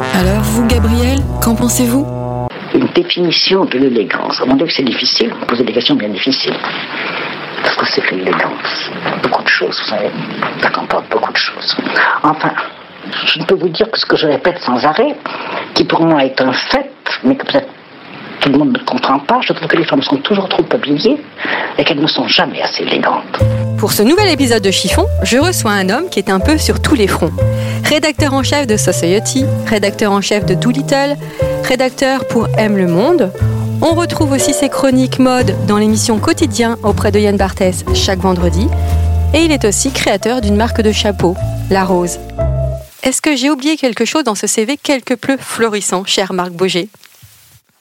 Alors vous, Gabriel, qu'en pensez-vous? Une définition de l'élégance. Dieu que c'est difficile, vous posez des questions bien difficiles. Parce que c'est que l'élégance Beaucoup de choses, vous savez, ça comporte beaucoup de choses. Enfin, je ne peux vous dire que ce que je répète sans arrêt, qui pour moi est un fait, mais que peut-être tout le monde ne comprend pas, je trouve que les femmes sont toujours trop habillées et qu'elles ne sont jamais assez élégantes. Pour ce nouvel épisode de Chiffon, je reçois un homme qui est un peu sur tous les fronts. Rédacteur en chef de Society, rédacteur en chef de Doolittle, rédacteur pour Aime le Monde. On retrouve aussi ses chroniques mode dans l'émission Quotidien auprès de Yann Barthès chaque vendredi. Et il est aussi créateur d'une marque de chapeaux, La Rose. Est-ce que j'ai oublié quelque chose dans ce CV quelque peu florissant, cher Marc Boger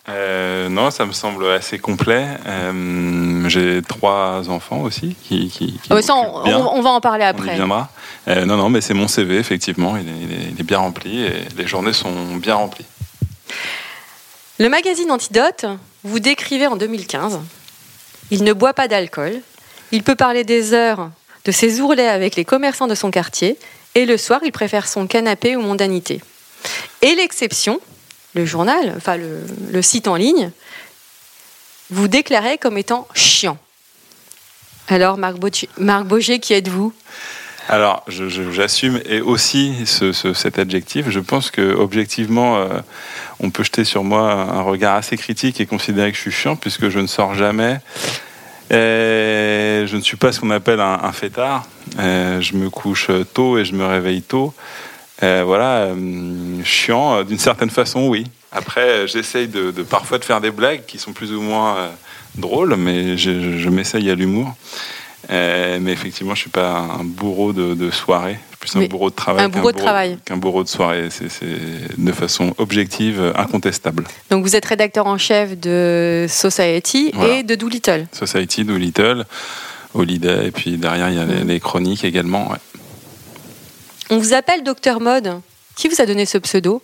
Euh, non, ça me semble assez complet. Euh, J'ai trois enfants aussi qui. qui, qui Ah ça, on, bien. on- on va en parler On y après. viendra. Euh, non, non, mais c'est mon CV, effectivement. Il est, il est- il est bien rempli et les journées sont bien remplies. Le magazine Antidote vous décrivait en 2015. Il ne boit pas d'alcool. Il peut parler des heures de ses ourlets avec les commerçants de son quartier. Et le soir, il préfère son canapé aux mondanités. Et l'exception, le journal, enfin le, site en ligne, vous déclarait comme étant chiant. Alors, Marc, Bauger- Marc Boger, qui êtes-vous? Alors, j'assume et aussi ce- ce- cet adjectif. Je pense que objectivement, euh, on peut jeter sur moi un regard assez critique et considérer que je suis chiant puisque je ne sors jamais. Je ne suis pas ce qu'on appelle un, un fêtard. Je me couche tôt et je me réveille tôt. Euh, voilà, euh, chiant euh, d'une certaine façon, oui. Après, j'essaye de, de parfois de faire des blagues qui sont plus ou moins drôles, mais je, m'essaye à l'humour. Euh, mais effectivement, je suis pas un bourreau de, de soirée. Je suis plus un bourreau de travail. un qu'un bourreau de travail. Qu'un bourreau de soirée. C'est c'est de façon objective, incontestable. Donc, vous êtes rédacteur en chef de Society Voilà. et de Doolittle. Society, Doolittle, Holiday, et puis derrière, il y a les, les chroniques également. ouais. On vous appelle Docteur Mode. Qui vous a donné ce pseudo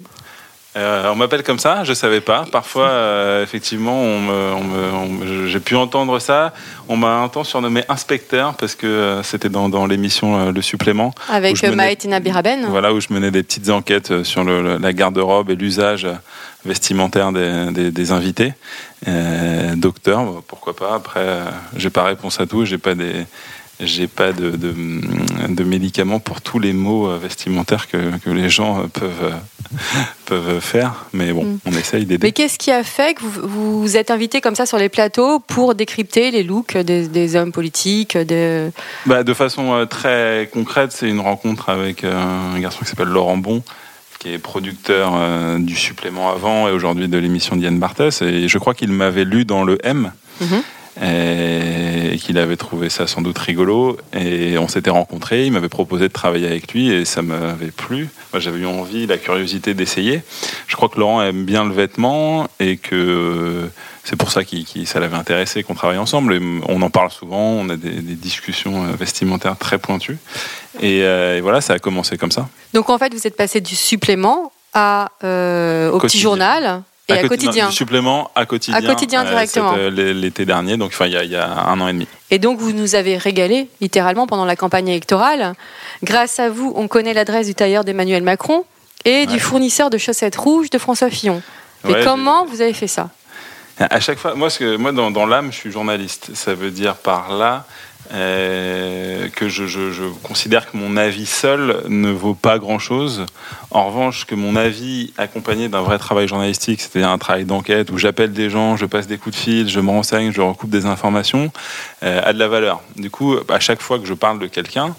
Euh, on m'appelle comme ça, je savais pas. Parfois, euh, effectivement, on me- on me- on me- j'ai pu entendre ça. On m'a un temps surnommé inspecteur parce que euh, c'était dans, dans l'émission Le Supplément. Avec menais- Maëtina Biraben Voilà, où je menais des petites enquêtes sur le- la garde-robe et l'usage vestimentaire des, des- des invités. Docteur, pourquoi pas. Après, j'ai pas réponse à tout. J'ai pas des j'ai pas de, de, de médicaments pour tous les maux euh, vestimentaires que, que les gens euh, peuvent, euh, peuvent faire. Mais bon, Mm. on essaye d'aider. Mais qu'est-ce qui a fait que vous vous êtes invité comme ça sur les plateaux pour décrypter les looks des, des hommes politiques de... Bah, de façon très concrète, c'est une rencontre avec un garçon qui s'appelle Laurent Bon, qui est producteur euh, du supplément avant et aujourd'hui de l'émission Diane Barthès. Et je crois qu'il m'avait lu dans le M. Mhm. Et qu'il avait trouvé ça sans doute rigolo. Et on s'était rencontrés, il m'avait proposé de travailler avec lui et ça m'avait plu. Moi j'avais eu envie, la curiosité d'essayer. Je crois que Laurent aime bien le vêtement et que euh, c'est pour ça qu'il qu'il- ça l'avait intéressé qu'on travaille ensemble. Et on en parle souvent, on a des, des discussions euh, vestimentaires très pointues. Et, euh, et voilà, ça a commencé comme ça. Donc en fait, vous êtes passé du supplément à, euh, au petit journal et à, quoti- quotidien. non, supplément à quotidien. À quotidien euh, directement. euh, L'été dernier, donc il y, a- il y a un an et demi. Et donc vous nous avez régalé littéralement pendant la campagne électorale. Grâce à vous, on connaît l'adresse du tailleur d'Emmanuel Macron et du fournisseur de chaussettes rouges de François Fillon. Mais comment vous avez fait ça? À chaque fois, moi, ce que, moi dans, dans l'âme, je suis journaliste. Ça veut dire par là euh, que je, considère que mon avis seul ne vaut pas grand-chose. En revanche, que mon avis accompagné d'un vrai travail journalistique, c'est-à-dire un travail d'enquête où j'appelle des gens, je passe des coups de fil, je me renseigne, je recoupe des informations, euh, a de la valeur. Du coup, à chaque fois que je parle de quelqu'un,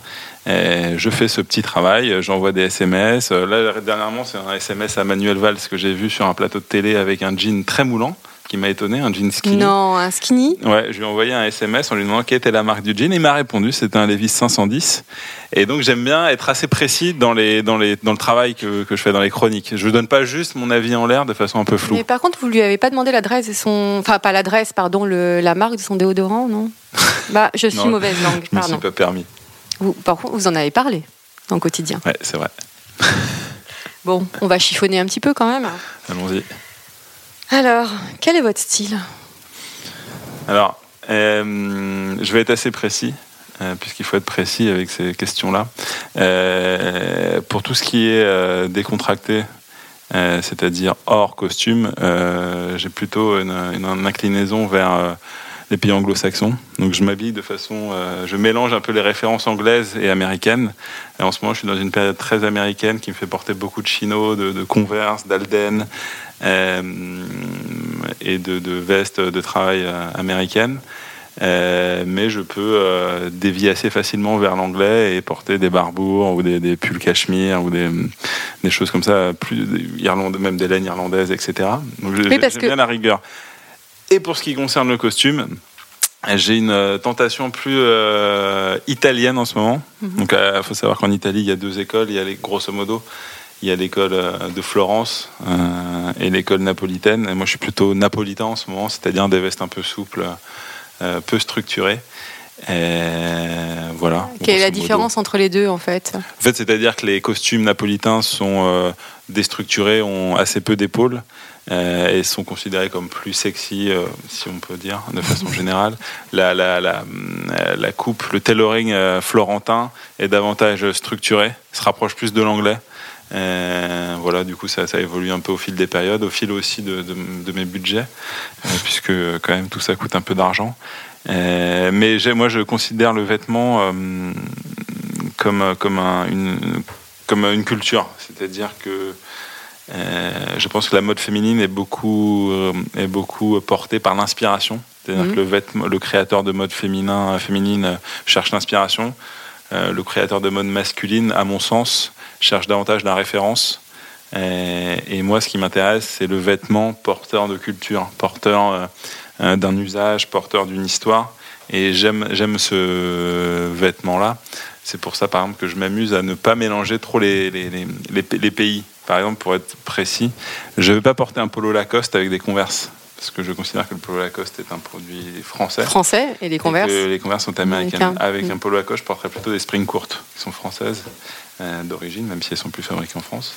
euh, je fais ce petit travail, j'envoie des SMS. Là, dernièrement, c'est un SMS à Manuel Valls que j'ai vu sur un plateau de télé avec un jean très moulant, qui m'a étonné, un jean skinny. Non, un skinny. Ouais, je lui ai envoyé un SMS en lui demandant quelle était la marque du jean. Il m'a répondu, c'était un Levi's 510. Et donc j'aime bien être assez précis dans, les, dans, les, dans le travail que, que je fais dans les chroniques. Je ne donne pas juste mon avis en l'air de façon un peu floue. Mais par contre, vous lui avez pas demandé l'adresse de son. Enfin, pas l'adresse, pardon, le... la marque de son déodorant, non? Bah, je suis Non, mauvaise langue, Je me suis pardon. pas permis. Vous, par contre, vous en avez parlé dans le quotidien. Ouais, c'est vrai. Bon, on va chiffonner un petit peu quand même. Allons-y. Alors, quel est votre style? Alors, euh, je vais être assez précis, euh, puisqu'il faut être précis avec ces questions-là. Euh, pour tout ce qui est décontracté, c'est-à-dire hors costume, j'ai plutôt une, inclinaison vers les pays anglo-saxons. Donc je m'habille de façon... je mélange un peu les références anglaises et américaines. En ce moment, je suis dans une période très américaine qui me fait porter beaucoup de chinos, de, de Converse, d'Alden et de, de vestes de travail euh, américaines. Euh, mais je peux euh, dévier assez facilement vers l'anglais et porter des barbours ou des, des pulls cachemire ou des, des choses comme ça, plus irlandais, même des laines irlandaises, etc. Donc Oui, parce j'aime que- bien la rigueur. Et pour ce qui concerne le costume, j'ai une euh, tentation plus euh, italienne en ce moment. Mhm. Donc, il faut savoir qu'en Italie, il y a deux écoles. Il y a les, grosso modo, il y a l'école euh, de Florence euh, et l'école napolitaine. Et moi, je suis plutôt napolitain en ce moment, c'est-à-dire des vestes un peu souples, euh, peu structurées. Et voilà. Quelle est la différence entre les deux en fait En fait, c'est-à-dire que les costumes napolitains sont euh, déstructurés, ont assez peu d'épaules et sont considérés comme plus sexy, si on peut dire, de façon générale. La, la, la, la coupe, le tailoring florentin est davantage structuré, se rapproche plus de l'anglais. Euh, voilà, du coup, ça, ça évolue un peu au fil des périodes, au fil aussi de, de- de mes budgets, euh, puisque quand même tout ça coûte un peu d'argent. Euh, mais moi, je considère le vêtement comme, comme, un- une, comme une culture. C'est-à-dire que euh, je pense que la mode féminine est beaucoup, euh, est beaucoup portée par l'inspiration. C'est-à-dire Mhm. que le, vêtement, le créateur de mode féminin, féminine cherche l'inspiration. Euh, le créateur de mode masculine, à mon sens, cherche davantage la référence. Et, moi, ce qui m'intéresse, c'est le vêtement porteur de culture, porteur euh, euh, d'un usage, porteur d'une histoire. Et j'aime, ce vêtement-là. C'est pour ça, par exemple, que je m'amuse à ne pas mélanger trop les, les, les, les- pays. Par exemple, pour être précis, je ne vais pas porter un polo Lacoste avec des converses. Parce que je considère que le polo Lacoste est un produit français. Français et les Et que les converses sont américaines. Américains. Avec Mm. un polo Lacoste, je porterais plutôt des springs courtes, qui sont françaises euh, d'origine, même si elles sont plus fabriquées en France.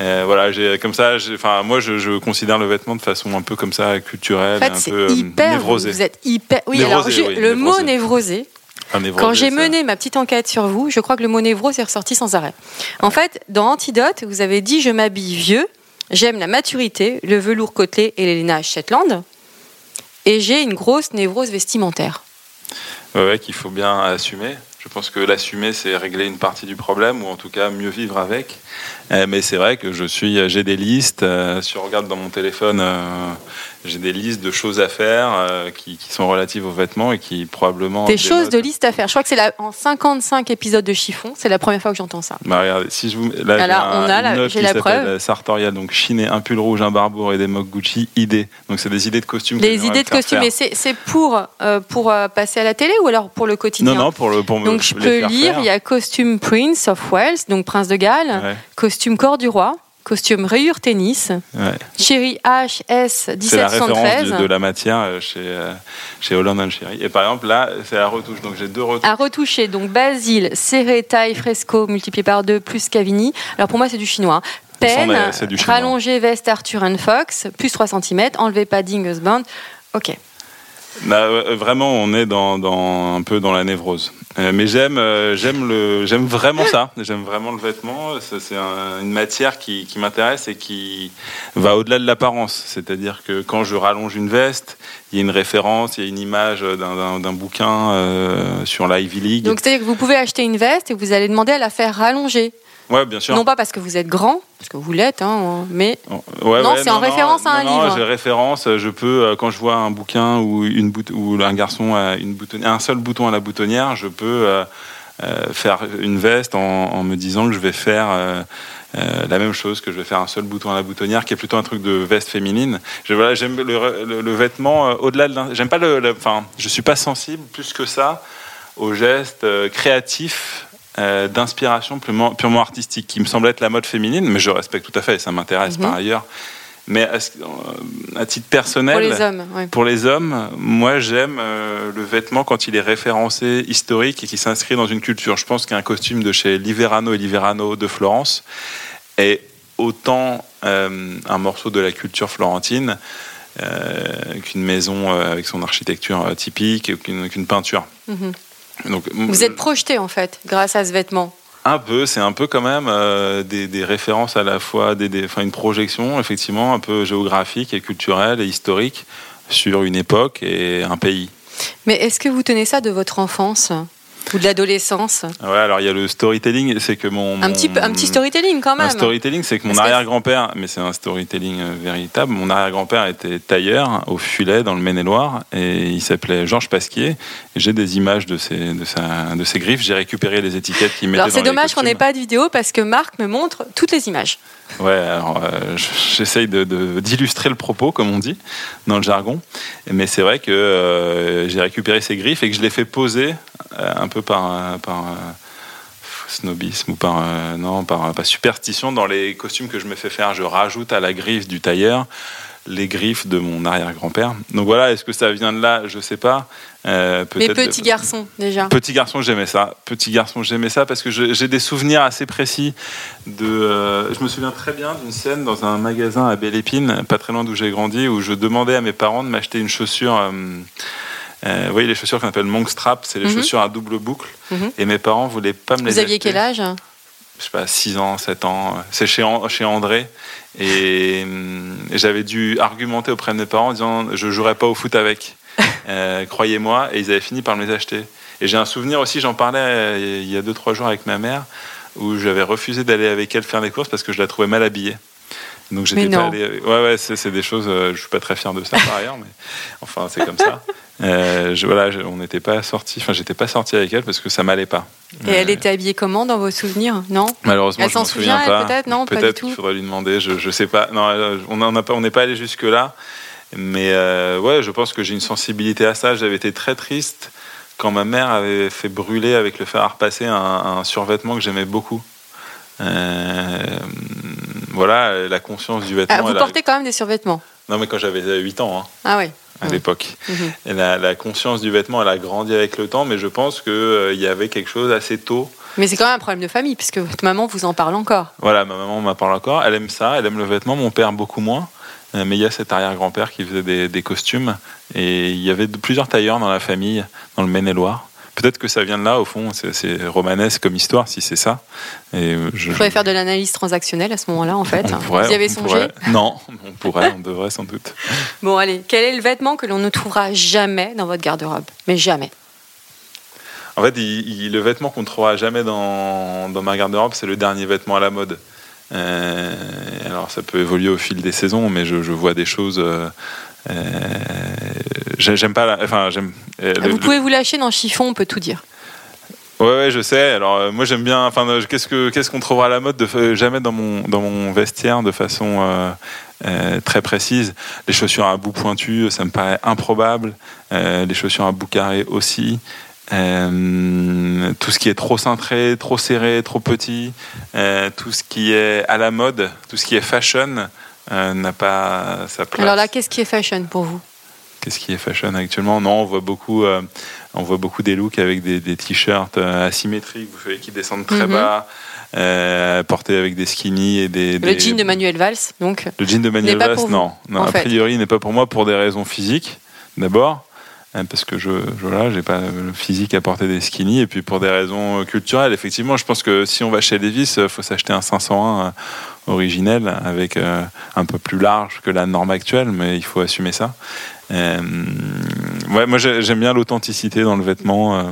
Euh, voilà, j'ai comme ça. Enfin, moi, je, je considère le vêtement de façon un peu comme ça, culturelle, En fait, un c'est peu euh, hyper. névrosée. Vous êtes hyper. Oui, alors je- oui, le mot névrosé. Quand j'ai mené ma petite enquête sur vous, je crois que le mot névrose est ressorti sans arrêt. En fait, dans Antidote, vous avez dit Je m'habille vieux, j'aime la maturité, le velours côtelé et les lainages Shetland, et j'ai une grosse névrose vestimentaire. Ouais, qu'il faut bien assumer. Je pense que l'assumer, c'est régler une partie du problème, ou en tout cas mieux vivre avec. Euh, mais c'est vrai que je suis, j'ai des listes. euh, si on regarde dans mon téléphone, euh, j'ai des listes de choses à faire euh, qui, qui sont relatives aux vêtements et qui probablement. Des choses de dénotent- liste à faire. Je crois que c'est la- en 55 épisodes de chiffon, c'est la première fois que j'entends ça. Bah, regardez, si je vous, là, j'ai on a la- j'ai qui la preuve. Sartorial, donc chine et un pull rouge, un barbour et des mocs Gucci, idées. Donc c'est des idées de costumes. Des idées de costumes, et c'est c'est pour, euh, pour euh, passer à la télé ou alors pour le quotidien? Non, non, pour le pour me Donc je peux lire, il y a costume Prince of Wales, donc Prince de Galles, Ouais, costume Corps du Roi, costume Rayure Tennis, ouais. Chéri HS C'est la référence 1773. du- de la matière euh, chez, euh, chez Holland and Sherry. Et par exemple, là, c'est la retouche. Donc j'ai deux retouches. À retoucher, donc Basile, serré, taille, fresco, multiplié par 2, plus Cavini. Alors pour moi, c'est du chinois. Peine, chinois. rallongé, veste Arthur and Fox, plus 3 cm, enlevé padding husband. Ok. Bah, ouais, vraiment, on est dans, un peu dans la névrose. Euh, mais j'aime, euh, j'aime le, j'aime vraiment ça. J'aime vraiment le vêtement. C'est un- une matière qui, m'intéresse et qui va au-delà de l'apparence. C'est-à-dire que quand je rallonge une veste, il y a une référence, il y a une image d'un bouquin euh, sur l'Ivy League. Donc c'est-à-dire que vous pouvez acheter une veste et vous allez demander à la faire rallonger. Ouais, bien sûr. Non pas parce que vous êtes grand, parce que vous l'êtes, hein, mais Ouais, Non, ouais, c'est en référence à un non, non, livre. j'ai référence. Je peux, euh, quand je vois un bouquin ou une bout- ou un garçon a une boutonnière, un seul bouton à la boutonnière, je peux euh, euh, faire une veste en, en me disant que je vais faire euh, euh, la même chose, que je vais faire un seul bouton à la boutonnière, qui est plutôt un truc de veste féminine. Je, voilà, j'aime le, le- le vêtement euh, au-delà de. J'aime pas le. le- Enfin, je suis pas sensible plus que ça aux gestes euh, créatifs. Euh, d'inspiration purement, purement artistique qui me semble être la mode féminine mais je respecte tout à fait et ça m'intéresse Mhm. par ailleurs mais à, euh, à titre personnel, pour les hommes. ouais. pour les hommes, moi j'aime euh, le vêtement quand il est référencé, historique et qui s'inscrit dans une culture. Je pense qu'un costume de chez Liverano et Liverano de Florence est autant euh, un morceau de la culture florentine qu'une maison avec son architecture typique, qu'une qu'une peinture. Mhm. Donc, Vous êtes projeté en fait grâce à ce vêtement. un peu, c'est un peu quand même euh, des, des références à la fois, des, des- enfin une projection effectivement un peu géographique et culturelle et historique sur une époque et un pays. Mais est-ce que vous tenez ça de votre enfance? Ou de l'adolescence Ouais, alors il y a le storytelling, c'est que mon, un, petit, un petit storytelling quand Un même. storytelling, c'est que mon arrière-grand-père, mais c'est un storytelling euh, véritable, mon arrière-grand-père était tailleur au Fulet dans le Maine-et-Loire et il s'appelait Georges Pasquier. J'ai des images de ses, de sa, de ses griffes, j'ai récupéré les étiquettes qu'il mettait Alors c'est dommage qu'on n'ait pas de vidéo parce que Marc me montre toutes les images. Ouais, alors euh, j'essaye de- de- d'illustrer le propos, comme on dit, dans le jargon. Mais c'est vrai que euh, j'ai récupéré ces griffes et que je les fais poser euh, un peu par, par snobisme ou par, non, par, par superstition dans les costumes que je me fais faire. Je rajoute à la griffe du tailleur les griffes de mon arrière-grand-père. Donc voilà, est-ce que ça vient de là? Je sais pas. Euh, Mais petit garçon déjà. Petit garçon, j'aimais ça. Petit garçon, j'aimais ça parce que j'ai des souvenirs assez précis de. euh, je me souviens très bien d'une scène dans un magasin à Belle Épine, pas très loin d'où j'ai grandi, où je demandais à mes parents de m'acheter une chaussure. euh, vous voyez les chaussures qu'on appelle monk strap, c'est les Mhm. chaussures à double boucle. Mhm. Et mes parents voulaient pas me les Vous aviez acheter. quel âge? Je sais pas, 6 ans, 7 ans. C'est chez, chez André. Et, et j'avais dû argumenter auprès de mes parents en disant je jouerai pas au foot avec. Euh, Croyez-moi. Et ils avaient fini par me les acheter. Et j'ai un souvenir aussi, j'en parlais euh, il y a 2-3 jours avec ma mère, où j'avais refusé d'aller avec elle faire des courses parce que je la trouvais mal habillée. Donc j'étais pas allé. Ouais, ouais, c'est des choses. euh, je suis pas très fier de ça par ailleurs, mais enfin c'est comme ça. Euh, je, voilà, je- on n'était pas sorti. Enfin, j'étais pas sorti avec elle parce que ça m'allait pas. Et elle était habillée comment dans vos souvenirs Non? Malheureusement, Elle je s'en m'en souviens pas. peut-être? Non, pas du Peut-être tout. qu'il faudrait lui demander. Je, je sais pas. Non, euh, on n'en a pas. On n'est pas allé jusque là. Mais euh, ouais, je pense que j'ai une sensibilité à ça. J'avais été très triste quand ma mère avait fait brûler avec le fer à repasser un, un survêtement que j'aimais beaucoup. Euh, voilà, la conscience du vêtement. Ah, Vous a- portez quand même des survêtements. Non, mais quand j'avais 8 ans, hein, Ah ouais. à Ouais. l'époque. Et la, la conscience du vêtement, elle a grandi avec le temps, mais je pense qu'il y avait quelque chose assez tôt Mais c'est quand même un problème de famille puisque votre maman vous en parle encore. Voilà, ma maman m'en parle encore. Elle aime ça, elle aime le vêtement. Mon père beaucoup moins. Euh, Mais il y a cet arrière-grand-père qui faisait des, des costumes. Et il y avait de- plusieurs tailleurs dans la famille, dans le Maine-et-Loire. Peut-être que ça vient de là, au fond. C'est- romanesque comme histoire, si c'est ça. Et euh, je, pouvez faire de l'analyse transactionnelle à ce moment-là en fait. on pourrait, vous y avez on songé pourrait. Non, on pourrait, on devrait sans doute. Bon allez, quel est le vêtement que l'on ne trouvera jamais dans votre garde-robe? Mais jamais. En fait, il- il- le vêtement qu'on ne trouvera jamais dans, dans ma garde-robe, c'est le dernier vêtement à la mode. Euh, alors, ça peut évoluer au fil des saisons, mais je, je vois des choses. euh, j'aime pas. la- enfin, j'aime. euh, vous pouvez vous lâcher dans chiffon, on peut tout dire. Ouais, ouais, je sais. Alors, euh, moi, j'aime bien. Enfin, euh, qu'est-ce que qu'est-ce qu'on trouvera à la mode de, Jamais dans mon dans mon vestiaire de façon euh, euh, très précise. Les chaussures à bout pointu, ça me paraît improbable. Euh, les chaussures à bout carré aussi. Euh, tout ce qui est trop cintré, trop serré, trop petit, euh, tout ce qui est à la mode, tout ce qui est fashion euh, n'a pas sa place. Alors là, qu'est-ce qui est fashion pour vous? Qu'est-ce qui est fashion actuellement? Non, on voit beaucoup, euh, on voit beaucoup des looks avec des, des t-shirts euh, asymétriques, vous savez, qui descendent très Mhm. bas, euh, portés avec des skinny et des. Le jean de Manuel Valls, donc. Le jean de Manuel Valls, vous, non, non a fait. priori, il n'est pas pour moi pour des raisons physiques, d'abord. parce que je, je voilà, j'ai pas le physique à porter des skinny et puis pour des raisons culturelles, effectivement, je pense que si on va chez Levis, il faut s'acheter un 501 euh, originel avec euh, un peu plus large que la norme actuelle, mais il faut assumer ça. Euh, ouais, moi j'ai- j'aime bien l'authenticité dans le vêtement. euh,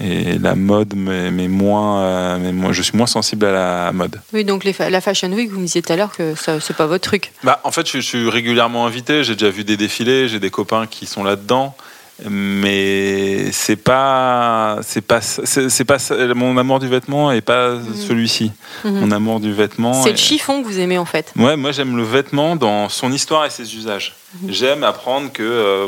et la mode, mais, mais moins, mais moi, je suis moins sensible à la mode. Oui, donc les fa- la Fashion Week, vous me disiez tout à l'heure que c'est pas votre truc. Bah, en fait, je, je suis régulièrement invité. J'ai déjà vu des défilés. J'ai des copains qui sont là-dedans. Mais c'est pas, c'est pas, c'est pas mon amour du vêtement et pas celui-ci. Mhm. Mon amour du vêtement. C'est est- le chiffon que vous aimez en fait. Ouais, moi j'aime le vêtement dans son histoire et ses usages. J'aime apprendre que euh,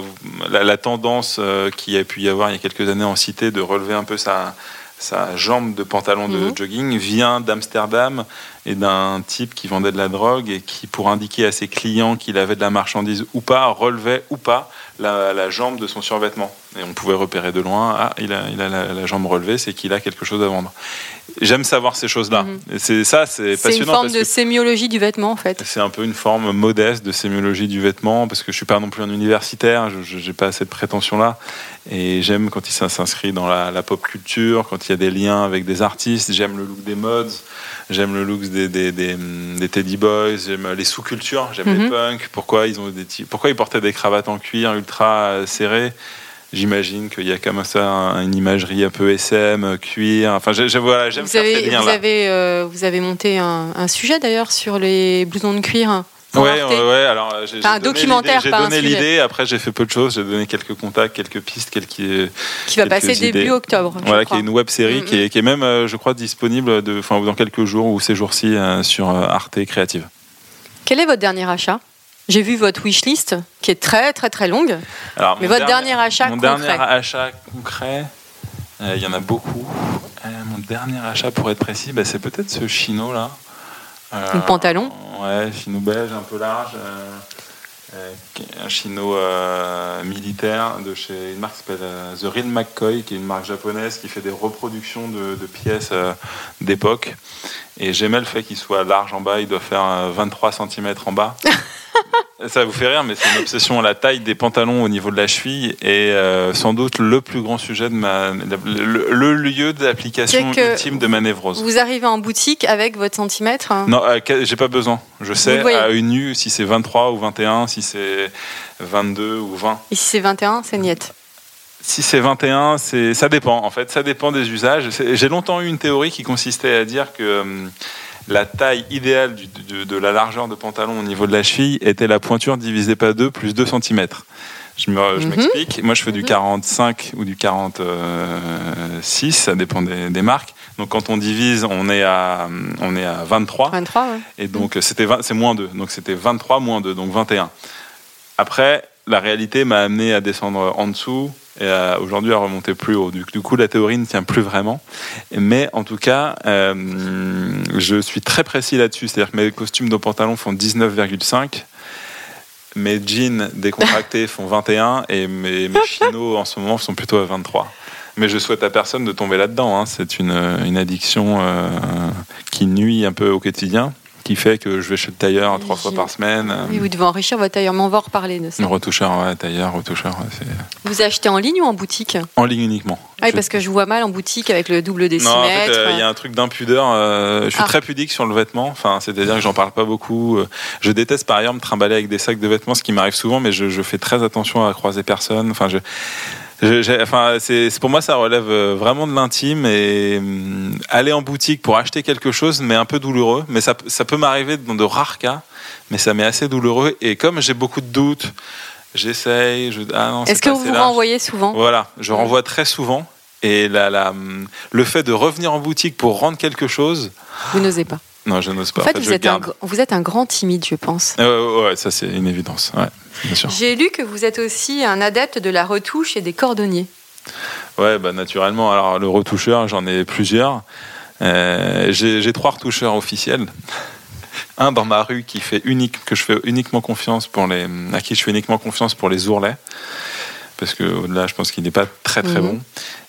la, la tendance euh, qui a pu y avoir il y a quelques années en cité de relever un peu sa, sa jambe de pantalon de Mhm. jogging vient d'Amsterdam et d'un type qui vendait de la drogue et qui, pour indiquer à ses clients qu'il avait de la marchandise ou pas, relevait ou pas la, la jambe de son survêtement. Et on pouvait repérer de loin, ah, il a, il a la, la jambe relevée, c'est qu'il a quelque chose à vendre. J'aime savoir ces choses-là. Mhm. C'est ça, c'est C'est une passionnant. forme de sémiologie du vêtement en fait. c'est un peu une forme modeste de sémiologie du vêtement parce que je suis pas non plus un universitaire, je n'ai pas cette prétention-là. Et j'aime quand il s'in- s'inscrit dans la, la pop culture, quand il y a des liens avec des artistes. J'aime le look des mods, j'aime le look des, des, des, des Teddy Boys, j'aime les sous-cultures, j'aime les Mhm. punks. Pourquoi ils, ont des, pourquoi ils portaient des cravates en cuir ultra euh, serrées? J'imagine qu'il y a comme ça un- une imagerie un peu SM, euh, cuir. Enfin, j'ai- j'ai- voilà, j'aime Vous faire ces avez, vous, liens-là. avez, euh, vous avez monté un, un sujet d'ailleurs sur les blousons de cuir. Pour Ouais, ouais, alors euh, j'ai Enfin, un j'ai donné documentaire, l'idée, J'ai donné après j'ai fait peu de choses, j'ai donné quelques contacts, quelques pistes, quelques. qui va passer début octobre. je Voilà, qui est une web série qui, est, qui est même, euh, je crois, disponible de, enfin, dans quelques jours ou ces jours-ci euh, sur Arte Créative. Quel est votre dernier achat? J'ai vu votre wishlist qui est très très très longue. Alors, Mais votre dernier achat Mon concret. dernier achat concret, euh, il y en a beaucoup. Euh, mon dernier achat, pour être précis, bah, c'est peut-être ce chino là. Euh, Un pantalon Ouais, chino belge, un peu large. euh, euh, un chino militaire de chez une marque qui s'appelle The Real McCoy, qui est une marque japonaise qui fait des reproductions de, de pièces d'époque. Et j'aimais le fait qu'il soit large en bas, il doit faire euh, 23 cm en bas. Ça vous fait rire, mais c'est une obsession. La taille des pantalons au niveau de la cheville est euh, sans doute le plus grand sujet de ma. le, le lieu d'application ultime de ma névrose. Vous arrivez en boutique avec votre centimètre hein Non, euh, j'ai pas besoin. Je sais à une nu si c'est 23 ou 21, si c'est 22 ou 20. Et si c'est 21, c'est niette. Si c'est 21, c'est ça dépend. En fait, ça dépend des usages. J'ai longtemps eu une théorie qui consistait à dire que hum, la taille idéale du- de, de la largeur de pantalon au niveau de la cheville était la pointure divisée par 2 plus 2 cm. Je me- Mhm. m'explique. Moi, je fais du Mhm. 45 ou du 46, ça dépend des, des marques. Donc, quand on divise, on est à, on est à 23. 23, ouais. Et donc, c'était 20 c'est moins 2. Donc, c'était 23 moins 2, donc 21. Après, la réalité m'a amené à descendre en dessous et à- aujourd'hui à remonter plus haut. Du, du coup, la théorie ne tient plus vraiment. Mais en tout cas, euh, je suis très précis là-dessus. C'est-à-dire que mes costumes de pantalon font 19,5. Mes jeans décontractés font 21 et mes, mes chinos en ce moment sont plutôt à 23. Mais je souhaite à personne de tomber là-dedans. hein. C'est une, une addiction euh, qui nuit un peu au quotidien, qui fait que je vais chez le tailleur trois fois par semaine. Oui, vous devez enrichir votre tailleur, mais on va en reparler de ça. un retoucheur, ouais, tailleur, retoucheur, Vous achetez en ligne ou en boutique? En ligne uniquement. Ah oui, Je- parce que je vous vois mal en boutique avec le double non, décimètre. en fait, euh, il y a un truc d'impudeur. euh, je suis Ah. très pudique sur le vêtement. Enfin, c'est-à-dire que j'en parle pas beaucoup. euh, Je déteste par ailleurs me trimballer avec des sacs de vêtements, ce qui m'arrive souvent, mais je, je fais très attention à croiser personne. Enfin, je, je- j'ai- enfin, c'est c'est- pour moi, ça relève euh, vraiment de l'intime et hum, aller en boutique pour acheter quelque chose, mais un peu douloureux. Mais ça, ça peut m'arriver dans de rares cas, mais ça m'est assez douloureux. Et comme j'ai beaucoup de doutes, j'essaye. Je, ah non, c'est Est-ce que vous vous large. renvoyez souvent? Voilà, je renvoie très souvent. Et la, la, le fait de revenir en boutique pour rendre quelque chose, Vous n'osez pas. Non, je n'ose pas. En fait, vous, êtes un, garde. gr- vous êtes un grand timide, je pense. Euh, ouais, ça c'est une évidence. Ouais, bien sûr. J'ai lu que vous êtes aussi un adepte de la retouche et des cordonniers. Ouais, bah naturellement. Alors le retoucheur, j'en ai plusieurs. Euh, J'ai j'ai trois retoucheurs officiels. Un dans ma rue qui fait unique, que je fais uniquement confiance pour les, à qui je fais uniquement confiance pour les ourlets, parce que au-delà, je pense qu'il n'est pas très très Mhm. bon.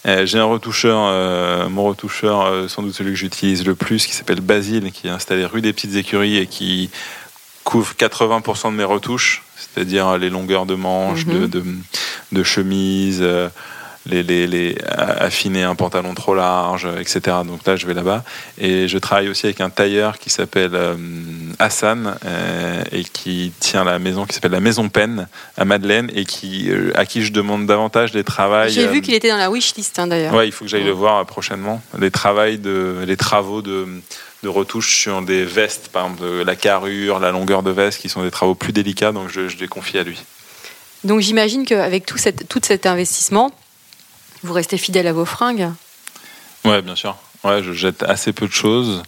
Euh, J'ai un retoucheur, euh, mon retoucheur, euh, sans doute celui que j'utilise le plus, qui s'appelle Basile, qui est installé rue des Petites Écuries et qui couvre 80% de mes retouches, c'est-à-dire les longueurs de manches, Mhm. de, de, de chemises, euh, les, les, les- affiner un pantalon trop large, etc. Donc là, je vais là-bas. Et je travaille aussi avec un tailleur qui s'appelle euh, Hassan euh, et qui tient la maison qui s'appelle la Maison Peine à Madeleine et qui, euh, à qui je demande davantage des travails. J'ai euh, vu qu'il était dans la wishlist hein, d'ailleurs. Ouais, il faut que j'aille le voir euh, prochainement. Les, travails de, les travaux de, de retouche sur des vestes, par exemple de la carrure, la longueur de veste, qui sont des travaux plus délicats, donc je, je les confie à lui. Donc j'imagine qu'avec tout, tout cet investissement, vous restez fidèle à vos fringues. Ouais, bien sûr. Ouais, je jette assez peu de choses.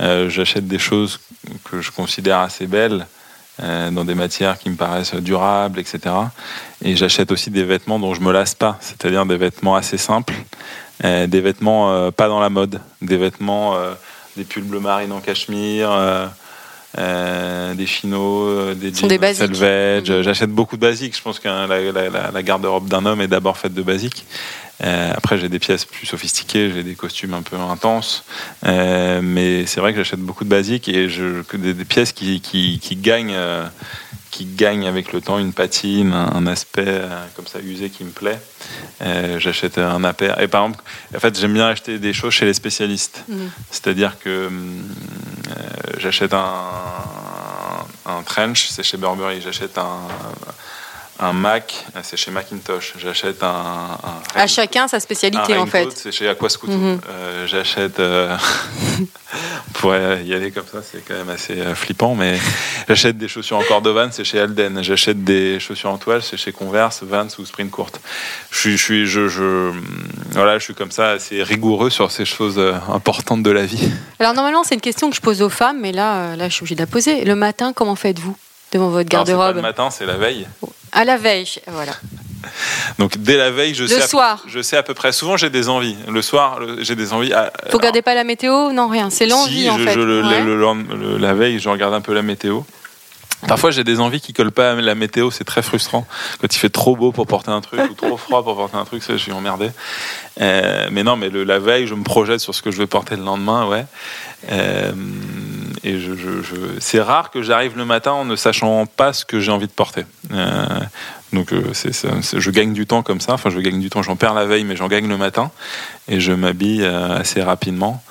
Euh, J'achète des choses que je considère assez belles, euh, dans des matières qui me paraissent durables, etc. Et j'achète aussi des vêtements dont je me lasse pas, c'est-à-dire des vêtements assez simples, euh, des vêtements pas dans la mode, des vêtements, des pulls bleu marine en cachemire. Euh, des chinos, euh, des jeans des. Mhm. J'achète beaucoup de basiques. Je pense que la, la- garde-robe d'un homme est d'abord faite de basiques. Euh, après, j'ai des pièces plus sophistiquées, j'ai des costumes un peu intenses. Euh, mais c'est vrai que j'achète beaucoup de basiques et je, des, des pièces qui, qui, qui gagnent, qui gagnent avec le temps une patine, un, aspect euh, comme ça usé qui me plaît. Euh, j'achète un impair. Et par exemple, en fait, j'aime bien acheter des choses chez les spécialistes. Mhm. C'est-à-dire que euh, j'achète un, un trench, c'est chez Burberry. J'achète un, un Mac, c'est chez Macintosh. J'achète un, un À chacun sa spécialité un en fait. C'est chez Aquascutum. Mhm. Euh, J'achète. euh, on pourrait y aller comme ça, c'est quand même assez euh, flippant, mais j'achète des chaussures en cordovan, c'est chez Alden. J'achète des chaussures en toile, c'est chez Converse, Vans ou Sprint Court. Je suis, je suis, je, je- voilà, je suis comme ça, assez rigoureux sur ces choses euh, importantes de la vie. Alors normalement c'est une question que je pose aux femmes, mais là, euh, là je suis obligée de la poser. Le matin, comment faites-vous devant votre garde-robe le matin, c'est la veille. À la veille, voilà. Donc dès la veille, je Le sais. à- soir. je sais à peu près. Souvent, j'ai des envies. Le soir, j'ai des envies. à- Vous regardez pas la météo? Non, rien. C'est l'envie Si, en je- fait. je- le- Ouais. le- le- la veille, je regarde un peu la météo. Parfois, j'ai des envies qui collent pas à la météo, c'est très frustrant. Quand il fait trop beau pour porter un truc ou trop froid pour porter un truc, ça, je suis emmerdé. Euh, mais non, mais le- la veille, je me projette sur ce que je vais porter le lendemain, ouais. Euh, et je, je- je- c'est rare que j'arrive le matin en ne sachant pas ce que j'ai envie de porter. Euh, donc, euh, c'est, c'est- c'est- je gagne du temps comme ça. Enfin, je gagne du temps. J'en perds la veille, mais j'en gagne le matin. Et je m'habille euh, assez rapidement.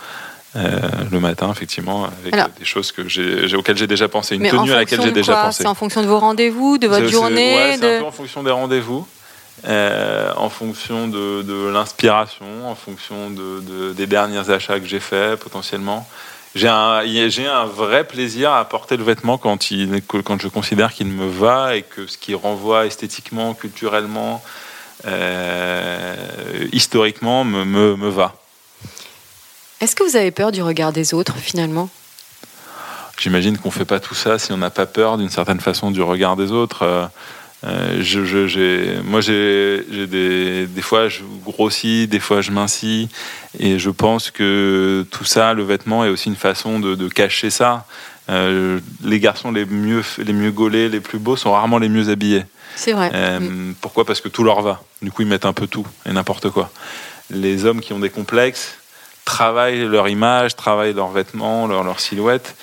euh, le matin, effectivement, avec Alors- des choses que j'ai, j'ai- auxquelles j'ai déjà pensé, une tenue à laquelle j'ai déjà pensé. C'est en fonction de vos rendez-vous, de votre C'est- c'est- journée ouais, c'est de... un peu en fonction des rendez-vous, euh, en fonction de, de l'inspiration, en fonction de, de- des derniers achats que j'ai faits potentiellement. J'ai un, j'ai un vrai plaisir à porter le vêtement quand, il, quand je considère qu'il me va et que ce qui renvoie esthétiquement, culturellement, euh, historiquement me, me, me va. Est-ce que vous avez peur du regard des autres finalement? J'imagine qu'on fait pas tout ça si on n'a pas peur d'une certaine façon du regard des autres. Euh, je, moi, j'ai des, des fois, je grossis, des fois, je mincis, et je pense que tout ça, le vêtement, est aussi une façon de, de cacher ça. Euh, les garçons les mieux, les mieux gaulés, les plus beaux, sont rarement les mieux habillés. C'est vrai. Euh, Mm. Pourquoi? Parce que tout leur va. Du coup, ils mettent un peu tout et n'importe quoi. Les hommes qui ont des complexes travaillent leur image, travaillent leurs vêtements, leur, leur silhouette.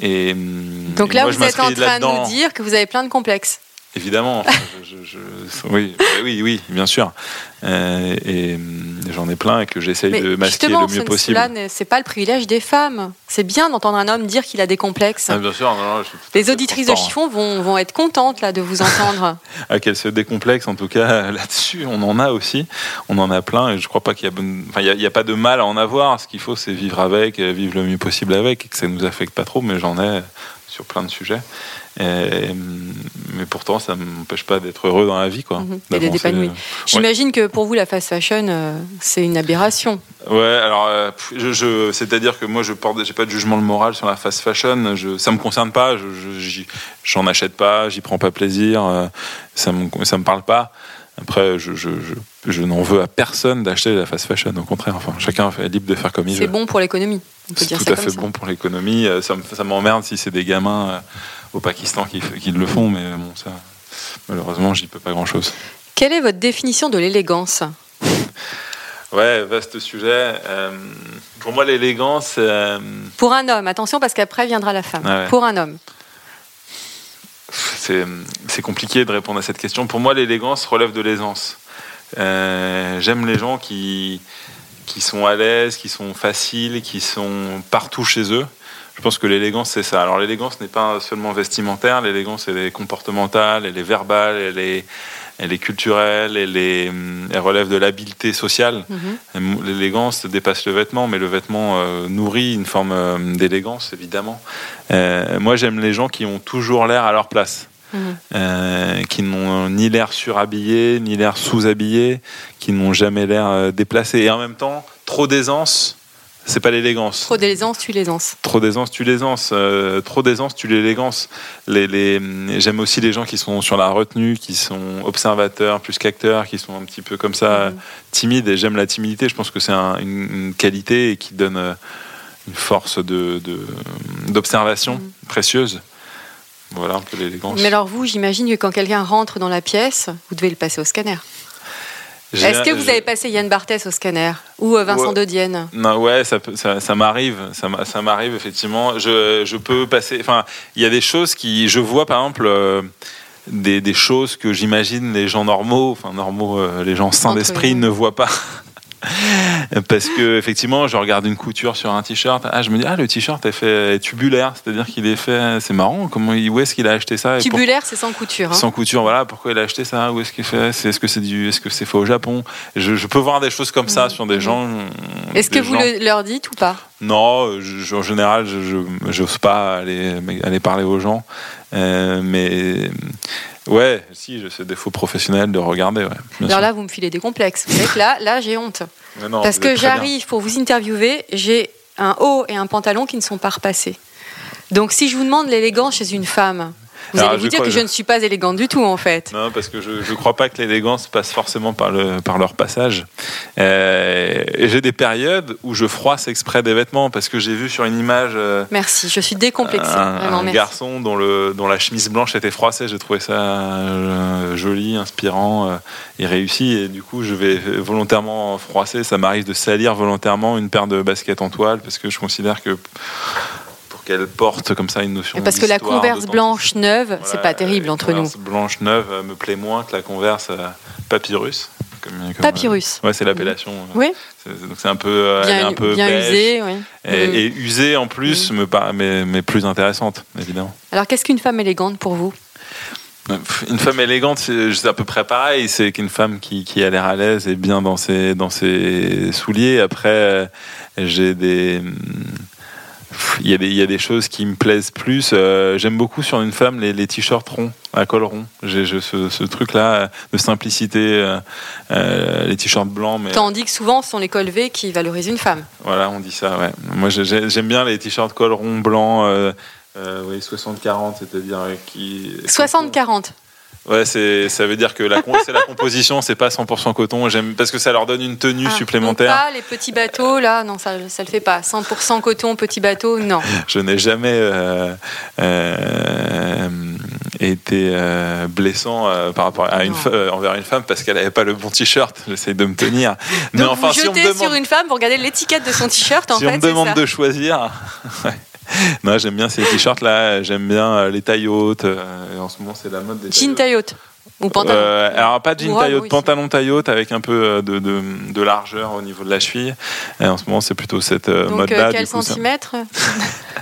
Et, hum, Donc et là, moi, vous êtes en train de nous dire que vous avez plein de complexes. Évidemment. je- je- oui, oui, oui, bien sûr. Euh, et hum, j'en ai plein et que j'essaye de masquer le mieux possible. c'est pas le privilège des femmes. C'est bien d'entendre un homme dire qu'il a des complexes. Ah, bien sûr, non, Les auditrices de transparent. chiffon vont, vont être contentes là de vous entendre. Ah, qu'elle se décomplexe, en tout cas, là-dessus, on en a aussi. On en a plein et je crois pas qu'il y a, bonne- enfin, il y a, il y a pas de mal à en avoir. Ce qu'il faut, c'est vivre avec, euh, vivre le mieux possible avec et que ça nous affecte pas trop, mais j'en ai sur plein de sujets. Et, mais pourtant, ça m'empêche pas d'être heureux dans la vie, quoi. Mhm. Et d'être épanoui. euh, J'imagine que pour vous, la fast fashion, euh, c'est une aberration. Ouais, alors, euh, pff, je, je- c'est-à-dire que moi, je porte, j'ai pas de jugement moral sur la fast fashion. Je, ça me concerne pas. Je, j'en achète pas. J'y prends pas plaisir. euh, ça me, ça me parle pas. Après, je, je, je, je n'en veux à personne d'acheter la fast fashion. Au contraire, enfin, chacun est libre de faire comme il C'est veut. bon pour l'économie. C'est tout ça à fait ça. bon pour l'économie. Euh, Ça, me- ça m'emmerde si c'est des gamins euh, au Pakistan qui, qui le font, mais bon, ça, malheureusement, j'y peux pas grand-chose. Quelle est votre définition de l'élégance Ouais, vaste sujet. Euh, pour moi, l'élégance, euh, Pour un homme, attention parce qu'après viendra la femme. Ah ouais. Pour un homme. C'est compliqué de répondre à cette question. Pour moi, l'élégance relève de l'aisance. Euh, j'aime les gens qui, qui sont à l'aise, qui sont faciles, qui sont partout chez eux. Je pense que l'élégance, c'est ça. Alors l'élégance n'est pas seulement vestimentaire, l'élégance, elle est comportementale, elle est verbale, elle est, elle est culturelle, elle, est, elle relève de l'habileté sociale. Mhm. L'élégance dépasse le vêtement, mais le vêtement euh, nourrit une forme euh, d'élégance, évidemment. moi, j'aime les gens qui ont toujours l'air à leur place. Euh, qui n'ont ni l'air surhabillé, ni l'air sous-habillé, qui n'ont jamais l'air euh, déplacé. Et en même temps, trop d'aisance, c'est pas l'élégance. Trop d'aisance tue l'aisance. Trop d'aisance tue l'aisance. Euh, trop d'aisance tue l'élégance. Les, les, J'aime aussi les gens qui sont sur la retenue, qui sont observateurs plus qu'acteurs, qui sont un petit peu comme ça, mhm. timides. Et j'aime la timidité. Je pense que c'est une, qualité et qui donne une force d'observation de, mhm. précieuse. Voilà un peu l'élégance. Mais alors vous, j'imagine que quand quelqu'un rentre dans la pièce, vous devez le passer au scanner. Est-ce que vous avez passé Yann Barthès au scanner ou euh, Vincent de Dienne Non, ouais, ça, ça, m'arrive, ça, m'arrive effectivement. Je, je, peux passer. Enfin, il y a des choses qui, je vois par exemple. Euh, des, des, choses que j'imagine les gens normaux, enfin normaux, euh, les gens sans d'esprit ne voient pas. Parce que effectivement, je regarde une couture sur un t-shirt. Ah, je me dis ah le t-shirt est fait tubulaire, c'est-à-dire qu'il est fait. C'est marrant. Comment où est-ce qu'il a acheté ça Tubulaire, c'est sans couture. Hein. Sans couture, voilà. Pourquoi il a acheté ça? Où est-ce qu'il fait? Est-ce que c'est du Est-ce que c'est fait au Japon? Je, peux voir des choses comme ça mmh. sur des mmh. gens. Est-ce que vous leur dites ou pas? Non, en général, je n'ose pas aller, aller parler aux gens. Euh, mais Ouais, si, c'est défaut professionnel de regarder. Ouais, Alors là, vous me filez des complexes. Vous savez que là, là j'ai honte. Parce que j'arrive pour vous interviewer, j'ai un haut et un pantalon qui ne sont pas repassés. Donc si je vous demande l'élégance chez une femme, vous allez vous dire que je... ne suis pas élégante du tout, en fait. Non, parce que je ne crois pas que l'élégance passe forcément par, le, par leur passage. Euh, j'ai des périodes où je froisse exprès des vêtements, parce que j'ai vu sur une image... Euh, merci, je suis décomplexée. Un, garçon dont, le, dont la chemise blanche était froissée. J'ai trouvé ça euh, joli, inspirant et réussi. Et du coup, je vais volontairement froisser. Ça m'arrive de salir volontairement une paire de baskets en toile, parce que je considère que qu'elle porte comme ça une notion. Parce que la converse blanche neuve, c'est pas terrible entre nous. La blanche neuve euh, me plaît moins que la converse euh, papyrus. papyrus. ouais, c'est l'appellation. Oui. Donc c'est un peu, bien, un peu bien usé, oui. et, mm. usée en plus, me mais, mais plus intéressante, évidemment. Alors qu'est-ce qu'une femme élégante pour vous? Une femme élégante, c'est à peu près pareil. C'est qu'une femme qui, qui a l'air à l'aise et bien dans ses, dans ses souliers. Après, euh, j'ai des il y, a des, il y, a des choses qui me plaisent plus. Euh, j'aime beaucoup sur une femme les, les t-shirts ronds, à col rond. J'ai ce, ce truc-là de simplicité, euh, euh, les t-shirts blancs. Mais... Tandis que souvent, ce sont les cols V qui valorisent une femme. Voilà, on dit ça, ouais. Moi, j'aime bien les t-shirts col rond blanc, oui, 60-40, c'est-à-dire qui. 60-40 Ouais, c'est, ça veut dire que la, c'est la composition, c'est pas 100% coton. J'aime, parce que ça leur donne une tenue ah, supplémentaire. pas les petits bateaux, là, non, ça, ça le fait pas. 100% coton, petit bateau, non. Je n'ai jamais euh, euh, été euh, blessant par rapport à une, envers une femme parce qu'elle n'avait pas le bon t-shirt. J'essaie de me tenir. Mais Donc enfin, vous jetez si on me demande... sur une femme pour regarder l'étiquette de son t-shirt, en si on me demande de choisir. non, j'aime bien ces t-shirts là, j'aime bien euh, les tailles hautes. Euh, en ce moment, c'est la mode des jean taille haute. Ou pantalon euh, Alors, pas de jean taille haute, pantalon taille haute avec un peu de, de, de, largeur au niveau de la cheville. Et en ce moment, c'est plutôt cette mode-là. quel centimètre?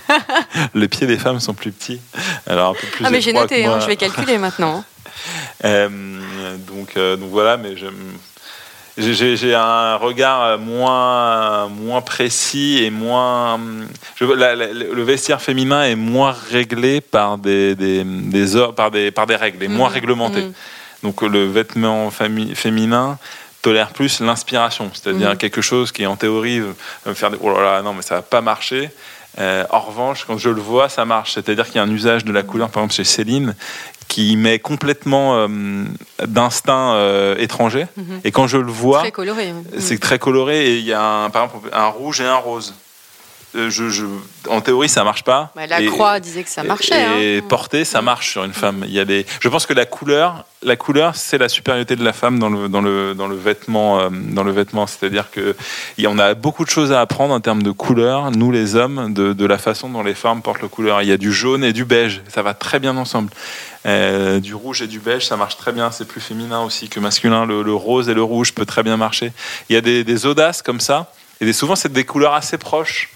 Les pieds des femmes sont plus petits. Alors, un peu plus ah, mais j'ai noté, hein, je vais calculer maintenant. donc, donc voilà, mais j'aime j'ai un regard moins, moins précis et moins. le vestiaire féminin est moins réglé par des, des, des par, des, par des règles, est moins mmh. réglementé. Mmh. Donc le vêtement féminin tolère plus l'inspiration, c'est-à-dire mmh. quelque chose qui en théorie va me faire des oh là là non mais ça va pas marcher. Euh, en revanche, quand je le vois, ça marche. C'est-à-dire qu'il y a un usage de la couleur, par exemple chez Céline, qui met complètement euh, d'instinct euh, étranger. Mhm. Et quand je le vois, c'est très coloré et il y a un, par exemple un rouge et un rose. Euh, je, je- en théorie, ça marche pas. Bah, la Et- croix disait que ça marchait. Et hein. porter, ça marche sur une femme. Il y a des. Je pense que la couleur, la couleur, c'est la supériorité de la femme dans le dans le dans le vêtement, euh, dans le vêtement. C'est-à-dire que y- on a beaucoup de choses à apprendre en termes de couleur. Nous, les hommes, de, de la façon dont les femmes portent le couleur. Il y a du jaune et du beige. Ça va très bien ensemble. Euh, du rouge et du beige, ça marche très bien. C'est plus féminin aussi que masculin. Le, le rose et le rouge peut très bien marcher. Il y a des, des audaces comme ça. Et des- souvent, c'est des couleurs assez proches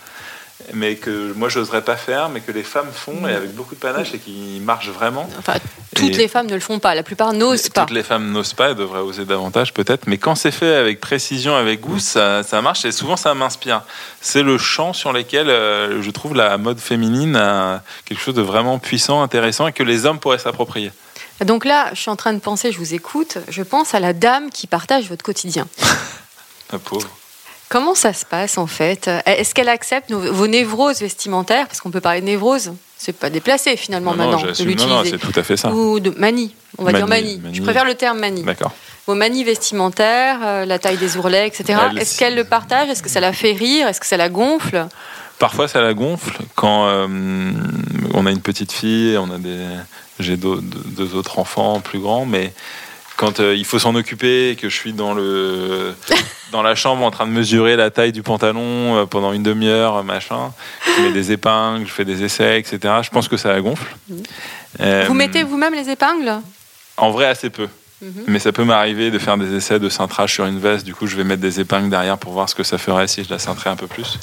mais que moi j'oserais pas faire, mais que les femmes font et avec beaucoup de panache et qui marchent vraiment. Enfin, toutes Et- les femmes ne le font pas. La plupart n'osent pas. Toutes les femmes n'osent pas, elles devraient oser davantage peut-être, mais quand c'est fait avec précision, avec goût, ça, ça marche et souvent ça m'inspire. C'est le champ sur lequel euh, je trouve la mode féminine quelque chose de vraiment puissant, intéressant et que les hommes pourraient s'approprier. Donc là, je suis en train de penser, je vous écoute, je pense à la dame qui partage votre quotidien. La pauvre. Comment ça se passe en fait Est-ce qu'elle accepte vos névroses vestimentaires Parce qu'on peut parler de névrose, c'est pas déplacé finalement Non, non, maintenant de. Non, non, c'est tout à fait ça. Ou de manie, on va dire Manie, manie. Je préfère le terme manie. D'accord. Vos manies vestimentaires, euh, la taille des ourlets, etc. Est-ce qu'elle le partage Est-ce que ça la fait rire Est-ce que ça la gonfle Parfois, ça la gonfle quand euh, on a une petite fille, on a des, j'ai deux- deux autres enfants plus grands, mais quand euh, il faut s'en occuper et que je suis dans le dans la chambre en train de mesurer la taille du pantalon euh, pendant une demi-heure, machin, je mets des épingles, je fais des essais, etc. Je pense que ça la gonfle. Euh, Vous mettez vous-même les épingles? En vrai, assez peu. Mhm. Mais ça peut m'arriver de faire des essais de cintrage sur une veste. Du coup, je vais mettre des épingles derrière pour voir ce que ça ferait si je la cintrais un peu plus.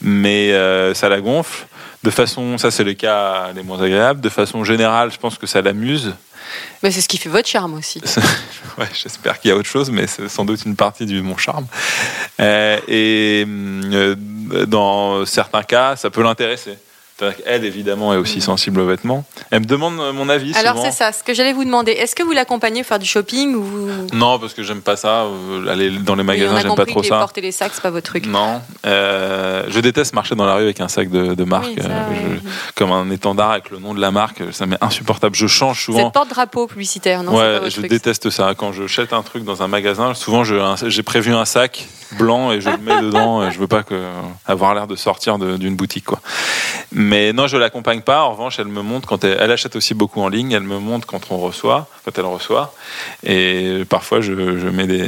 Mais ça la gonfle. De façon, ça c'est les cas les moins agréables. De façon générale, je pense que ça l'amuse. Mais c'est ce qui fait votre charme aussi. Ouais, j'espère qu'il y a autre chose, mais c'est sans doute une partie de mon charme. Euh, et euh, dans certains cas, ça peut l'intéresser. Qu'elle, évidemment, est aussi sensible aux vêtements. Elle me demande mon avis Alors c'est ça, ce que j'allais vous demander. Est-ce que vous l'accompagnez faire du shopping ou. Non, parce que j'aime pas ça. Euh, Aller dans les magasins, j'aime pas trop que ça. porter les sacs, c'est pas votre truc. Non, Euh, je déteste marcher dans la rue avec un sac de, de marque, Oui, ça, euh, comme un étendard avec le nom de la marque. Ça m'est insupportable. Je change souvent. êtes porte-drapeau publicitaire, non ouais, je truc. déteste ça. Quand je jette un truc dans un magasin, souvent j'ai prévu un sac blanc et je le mets dedans. Et je veux pas que, avoir l'air de sortir d'une boutique, quoi. Mais non, je l'accompagne pas. En revanche, elle me montre quand elle, elle achète aussi beaucoup en ligne. Elle me montre quand on reçoit, quand elle reçoit. Et parfois, je, je mets des,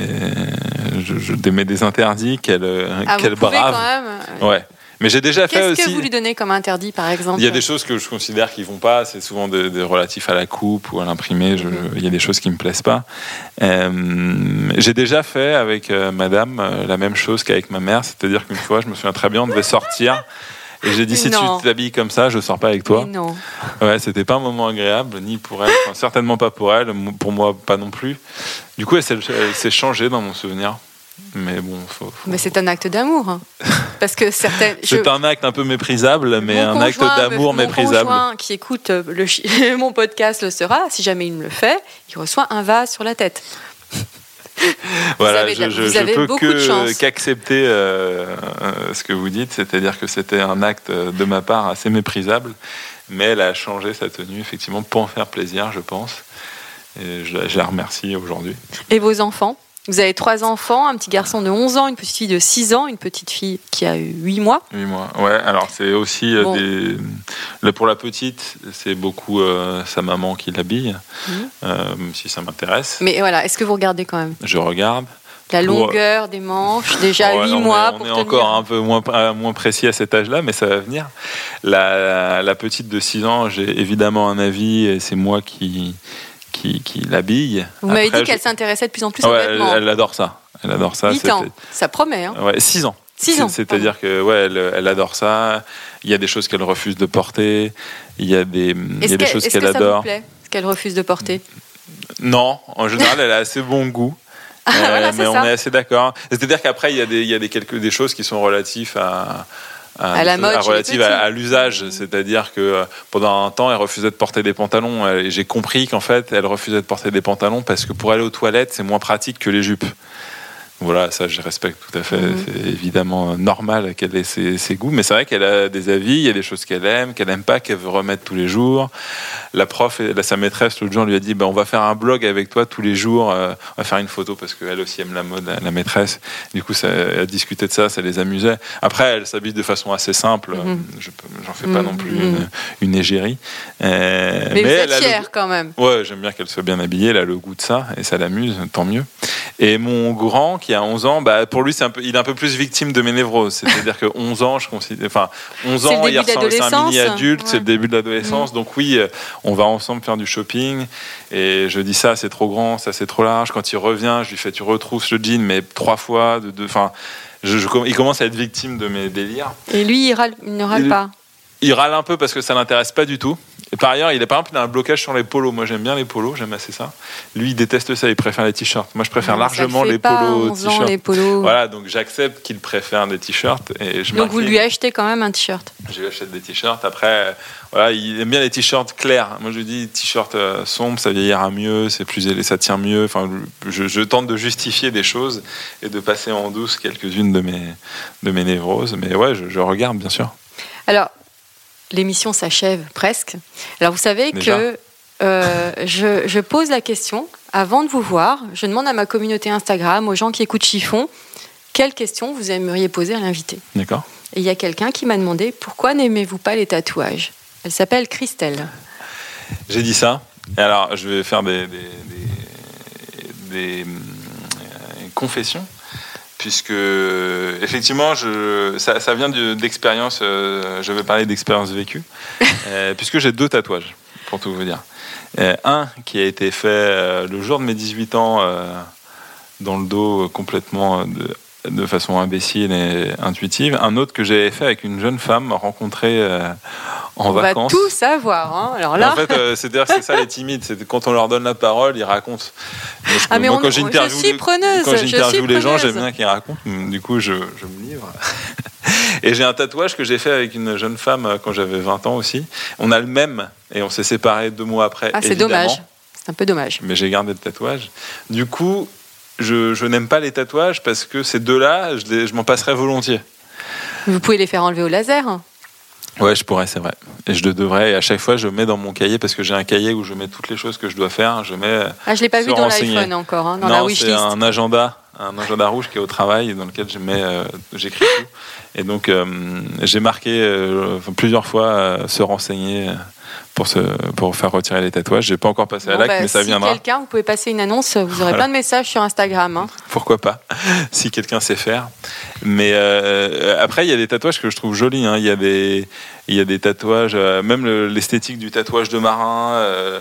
je, je mets des interdits qu'elle, Ah, qu'elle brave. quand même. Ouais. Mais j'ai déjà fait Qu'est-ce que aussi. vous lui donnez comme interdit, par exemple? Il y a des choses que je considère qui vont pas. C'est souvent des, relatifs à la coupe ou à l'imprimé. Je-. Il y a des choses qui me plaisent pas. Euh, j'ai déjà fait avec euh, Madame euh, la même chose qu'avec ma mère. C'est-à-dire qu'une fois, je me souviens très bien, on devait sortir. Et j'ai dit si Non. tu t'habilles comme ça, je sors pas avec toi. Mais non. Ouais, c'était pas un moment agréable, ni pour elle, enfin, certainement pas pour elle, pour moi pas non plus. Du coup, elle s'est changée dans mon souvenir. Mais bon, faut, faut- Mais c'est un acte d'amour. hein. Parce que certaines. je- c'est un acte un peu méprisable, mais Mon un acte d'amour mon méprisable. conjoint qui écoute euh, le mon podcast le sera. Si jamais il me le fait, il reçoit un vase sur la tête. Voilà, je, je- je peux que qu'accepter euh, euh, ce que vous dites, c'est-à-dire que c'était un acte euh, de ma part assez méprisable, mais elle a changé sa tenue effectivement pour en faire plaisir, je pense. Et je la remercie aujourd'hui. Et vos enfants? Vous avez trois enfants, un petit garçon de 11 ans, une petite fille de 6 ans, une petite fille qui a eu 8 mois. Oui, moi. Ouais, alors c'est aussi euh, Bon. des. pour la petite, c'est beaucoup euh, sa maman qui l'habille, Mhm. euh, si ça m'intéresse. Mais voilà, est-ce que vous regardez quand même? Je regarde. la longueur des manches Déjà Ouais, 8 on est- mois on pour est tenir. encore un peu moins, moins précis à cet âge-là, mais ça va venir. La, la petite de 6 ans, j'ai évidemment un avis et c'est moi qui, qui, qui l'habille. Vous m'avez dit qu'elle je- s'intéressait de plus en plus Ouais, elle, elle adore ça. Elle adore ça. 8 ans, ça promet. Hein. Ouais, 6 ans. 6 ans. C'est- C'est-à-dire que ouais, elle, elle adore ça. Il y a des choses qu'elle refuse de porter. Il y a des, il y a des choses est-ce qu'elle que ça vous adore. plaît ce qu'elle refuse de porter? Non, en général, elle a assez bon goût. Ah, Euh, voilà, mais on ça. est assez d'accord. C'est-à-dire qu'après, il y a des, il y a des, quelques, des choses qui sont relatives à, À la mode petits. à, à l'usage. C'est-à-dire que euh, pendant un temps, elle refusait de porter des pantalons. Et j'ai compris qu'en fait, elle refusait de porter des pantalons parce que pour aller aux toilettes, c'est moins pratique que les jupes. Voilà, ça je respecte tout à fait. Mhm. C'est évidemment normal qu'elle ait ses, ses goûts, mais c'est vrai qu'elle a des avis, il y a des choses qu'elle aime, qu'elle aime pas, qu'elle veut remettre tous les jours. La prof, et- sa maîtresse, l'autre jour, lui a dit ben, on va faire un blog avec toi tous les jours, euh, on va faire une photo parce qu'elle aussi aime la mode, la, la maîtresse. Du coup, ça, elle a discuté de ça, ça les amusait. Après, elle s'habille de façon assez simple, Mhm. je j'en fais pas Mhm. non plus une, une égérie. Euh, Mais, vous elle êtes le goût- quand même. Ouais, j'aime bien qu'elle soit bien habillée, elle a le goût de ça, et ça l'amuse, tant mieux. Et mon grand, qui a 11 ans, bah, pour lui, c'est un peu, il est un peu plus victime de mes névroses. C'est-à-dire que 11 ans, je considère, enfin, 11 C'est le ans, il ressemble c'est un d'adolescence. mini-adulte, c'est le début de l'adolescence. Donc oui, euh, on va ensemble faire du shopping, et je dis ça, c'est trop grand, ça, c'est trop large. Quand il revient, je lui fais, tu retrousses le jean, mais trois fois, de, de- enfin, je, je- il commence à être victime de mes délires. Et lui, il, râle- il ne râle Il- pas. Il râle un peu parce que ça l'intéresse pas du tout. Et par ailleurs, il est par exemple, il a un blocage sur les polos. Moi, j'aime bien les polos, j'aime assez ça. Lui, il déteste ça, il préfère les t-shirts. Moi, je préfère Non, ça le largement les polos aux 11 ans, t-shirts. les polos. Voilà, donc j'accepte qu'il préfère des t-shirts et je Donc vous lui achetez quand même un t-shirt. Je lui achète des t-shirts. Après, voilà, il aime bien les t-shirts clairs. Moi, je lui dis t-shirt euh, sombre, ça vieillira mieux, c'est plus ça tient mieux. Enfin, je, je tente de justifier des choses et de passer en douce quelques-unes de mes de mes névroses. Mais ouais, je, je regarde bien sûr. Alors, l'émission s'achève presque. Alors, vous savez Déjà que euh, je, je pose la question avant de vous voir. Je demande à ma communauté Instagram, aux gens qui écoutent Chiffon, quelles questions vous aimeriez poser à l'invité. D'accord. Et il y a quelqu'un qui m'a demandé pourquoi n'aimez-vous pas les tatouages? Elle s'appelle Christelle. J'ai dit ça. Et alors, je vais faire des, des, des- des, euh, confessions, puisque effectivement, je, ça, ça vient de- d'expérience. euh, je vais parler d'expérience vécue, euh, puisque j'ai deux tatouages, pour tout vous dire. Euh, un qui a été fait le jour de mes 18 ans dans le dos, complètement de, de façon imbécile et intuitive. Un autre que j'avais fait avec une jeune femme rencontrée euh, en On va vacances. tout savoir. hein. Alors là, En fait, euh, c'est-à-dire que c'est ça les timides, c'est quand on leur donne la parole, ils racontent. Ah, mais moi, on- quand je j'interviewe suis les- preneuse, Quand je suis j'interviewe les gens, j'aime bien qu'ils racontent. Du coup, je, je me livre. Et j'ai un tatouage que j'ai fait avec une jeune femme euh, quand j'avais 20 ans aussi. On a le même et on s'est séparés deux mois après. ah, c'est dommage. C'est un peu dommage. Mais j'ai gardé le tatouage. Du coup, je, je n'aime pas les tatouages parce que ces deux-là, je, les- je m'en passerais volontiers. Vous pouvez les faire enlever au laser. hein. Ouais, je pourrais, c'est vrai. Et je le devrais. Et à chaque fois, je mets dans mon cahier parce que j'ai un cahier où je mets toutes les choses que je dois faire. Je mets. Ah, je l'ai pas Se vu dans l'iPhone encore, hein, dans la non, c'est un agenda, un agenda rouge qui est au travail dans lequel je mets, euh, j'écris tout. Et donc, euh, j'ai marqué euh, plusieurs fois se renseigner pour se, pour faire retirer les tatouages. J'ai pas encore passé à Bon, l'acte, bah, mais ça si viendra. quelqu'un, vous pouvez passer une annonce, vous aurez Voilà. plein de messages sur Instagram. hein. Pourquoi pas Si quelqu'un sait faire. Mais euh, après, il y a des tatouages que je trouve jolis. hein. Il y a des, il y a des tatouages, euh, même le- l'esthétique du tatouage de marin. euh,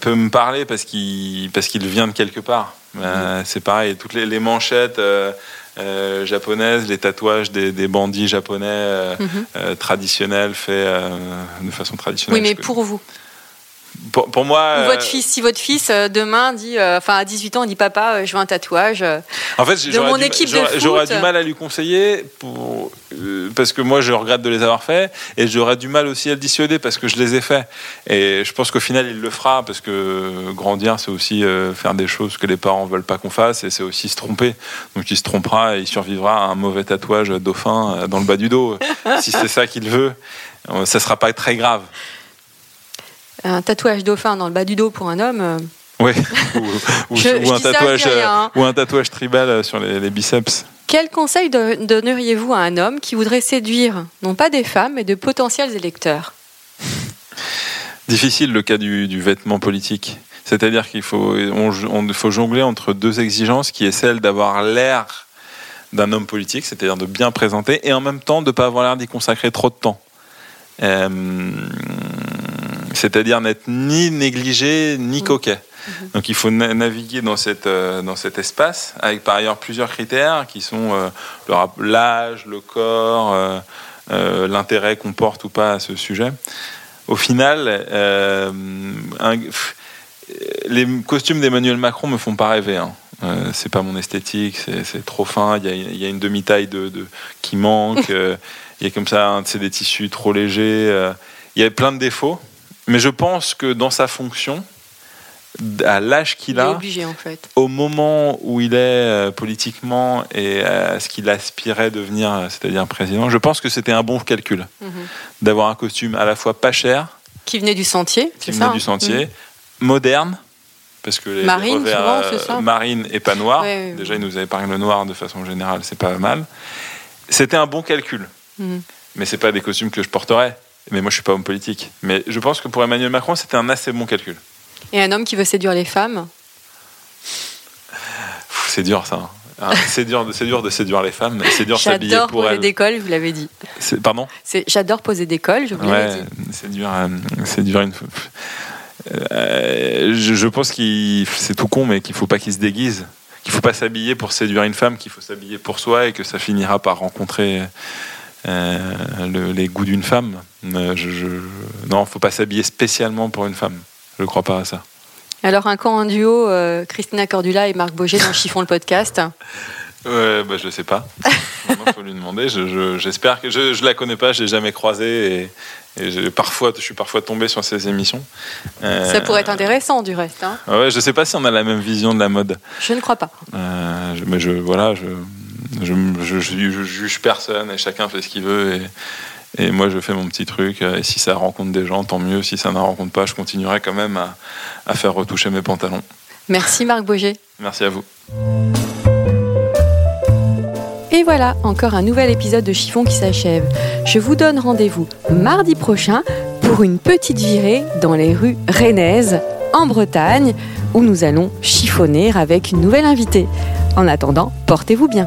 peut me parler parce qu'il parce qu'il vient de quelque part. Euh, c'est pareil, toutes les, les manchettes euh, euh, japonaises, les tatouages des, des bandits japonais Mhm. traditionnels faits de façon traditionnelle. Oui, mais pour vous. Pour, pour moi, Ou euh, votre fils, si votre fils euh, demain dit, euh, enfin à 18 ans, il dit papa, euh, je veux un tatouage. euh, En fait, de mon du, équipe j'aurais- du mal à lui conseiller pour, euh, parce que moi, je regrette de les avoir faits et j'aurais du mal aussi à le dissuader parce que je les ai faits. Et je pense qu'au final, il le fera parce que grandir, c'est aussi euh, faire des choses que les parents veulent pas qu'on fasse et c'est aussi se tromper. Donc, il se trompera et il survivra à un mauvais tatouage dauphin euh, dans le bas du dos. si c'est ça qu'il veut, euh, ça sera pas très grave. Un tatouage dauphin dans le bas du dos pour un homme. euh, Oui. ou, ou- Je- ou je un dis ça, je tatouage, dis rien, hein. ou un tatouage tribal euh, sur les, les biceps. Quel conseil donneriez-vous à un homme qui voudrait séduire, non pas des femmes, mais de potentiels électeurs? Difficile le cas du, du vêtement politique. C'est-à-dire qu'il faut, on, on- faut jongler entre deux exigences, qui est celle d'avoir l'air d'un homme politique, c'est-à-dire de bien présenter, et en même temps de ne pas avoir l'air d'y consacrer trop de temps. Euh, c'est-à-dire n'être ni négligé ni coquet. Donc il faut na- naviguer dans, cette, euh, dans cet espace, avec par ailleurs plusieurs critères qui sont euh, l'âge, le corps, euh, l'intérêt qu'on porte ou pas à ce sujet. Au final, un- pff, les costumes d'Emmanuel Macron me font pas rêver. Hein. Euh, c'est pas mon esthétique, c'est trop fin. Il y a, il y a une demi-taille de, de- qui manque. euh, il y a comme ça, c'est des tissus trop légers. euh, il y a plein de défauts. Mais je pense que dans sa fonction, à l'âge qu'il a, obligé en fait. au moment où il est euh, politiquement et à ce qu'il aspirait devenir, euh, c'est-à-dire président, je pense que c'était un bon calcul Mhm. d'avoir un costume à la fois pas cher, Qui venait du sentier, qui venait ça du sentier, moderne, parce que les, Marine, revers, souvent, euh, marine et pas noir. Ouais, Déjà, il nous avait parlé le noir de façon générale, c'est pas mal. C'était un bon calcul, Mhm. mais c'est pas des costumes que je porterais. Mais moi, je suis pas homme politique. Mais je pense que pour Emmanuel Macron, c'était un assez bon calcul. Et un homme qui veut séduire les femmes. C'est dur, ça. hein. c'est dur, de- c'est dur de séduire les femmes. C'est dur de s'habiller J'adore pour poser elles. des cols, vous l'avez dit. Pardon. J'adore poser des cols, je vous l'avais Ouais, dit. c'est dur. euh, C'est dur. Une... Euh, je, je pense qu'il c'est tout con, mais qu'il faut pas qu'il se déguise, qu'il faut pas s'habiller pour séduire une femme, qu'il faut s'habiller pour soi et que ça finira par rencontrer euh, le- les goûts d'une femme. Euh, je, je- Non, faut pas s'habiller spécialement pour une femme. Je crois pas à ça. Alors un camp en duo, euh, Christina Cordula et Marc Boger dans Chiffon le podcast. Bah, je sais pas. Il faut lui demander. Je- je- J'espère que je, je la connais pas, je l'ai jamais croisée et, et j'ai- parfois, je suis parfois tombé sur ses émissions. Euh, Ça pourrait être intéressant du reste. hein. Ouais, je sais pas si on a la même vision de la mode. Je ne crois pas. Euh, je- mais je voilà, je, je, je, je- je juge personne et chacun fait ce qu'il veut et, et moi je fais mon petit truc. Et si ça rencontre des gens, tant mieux. Si ça ne rencontre pas, je continuerai quand même à, à faire retoucher mes pantalons. Merci Marc Boger. Merci à vous. Et voilà, encore un nouvel épisode de Chiffon qui s'achève. Je vous donne rendez-vous mardi prochain pour une petite virée dans les rues rennaises, en Bretagne, où nous allons chiffonner avec une nouvelle invitée. En attendant, portez-vous bien.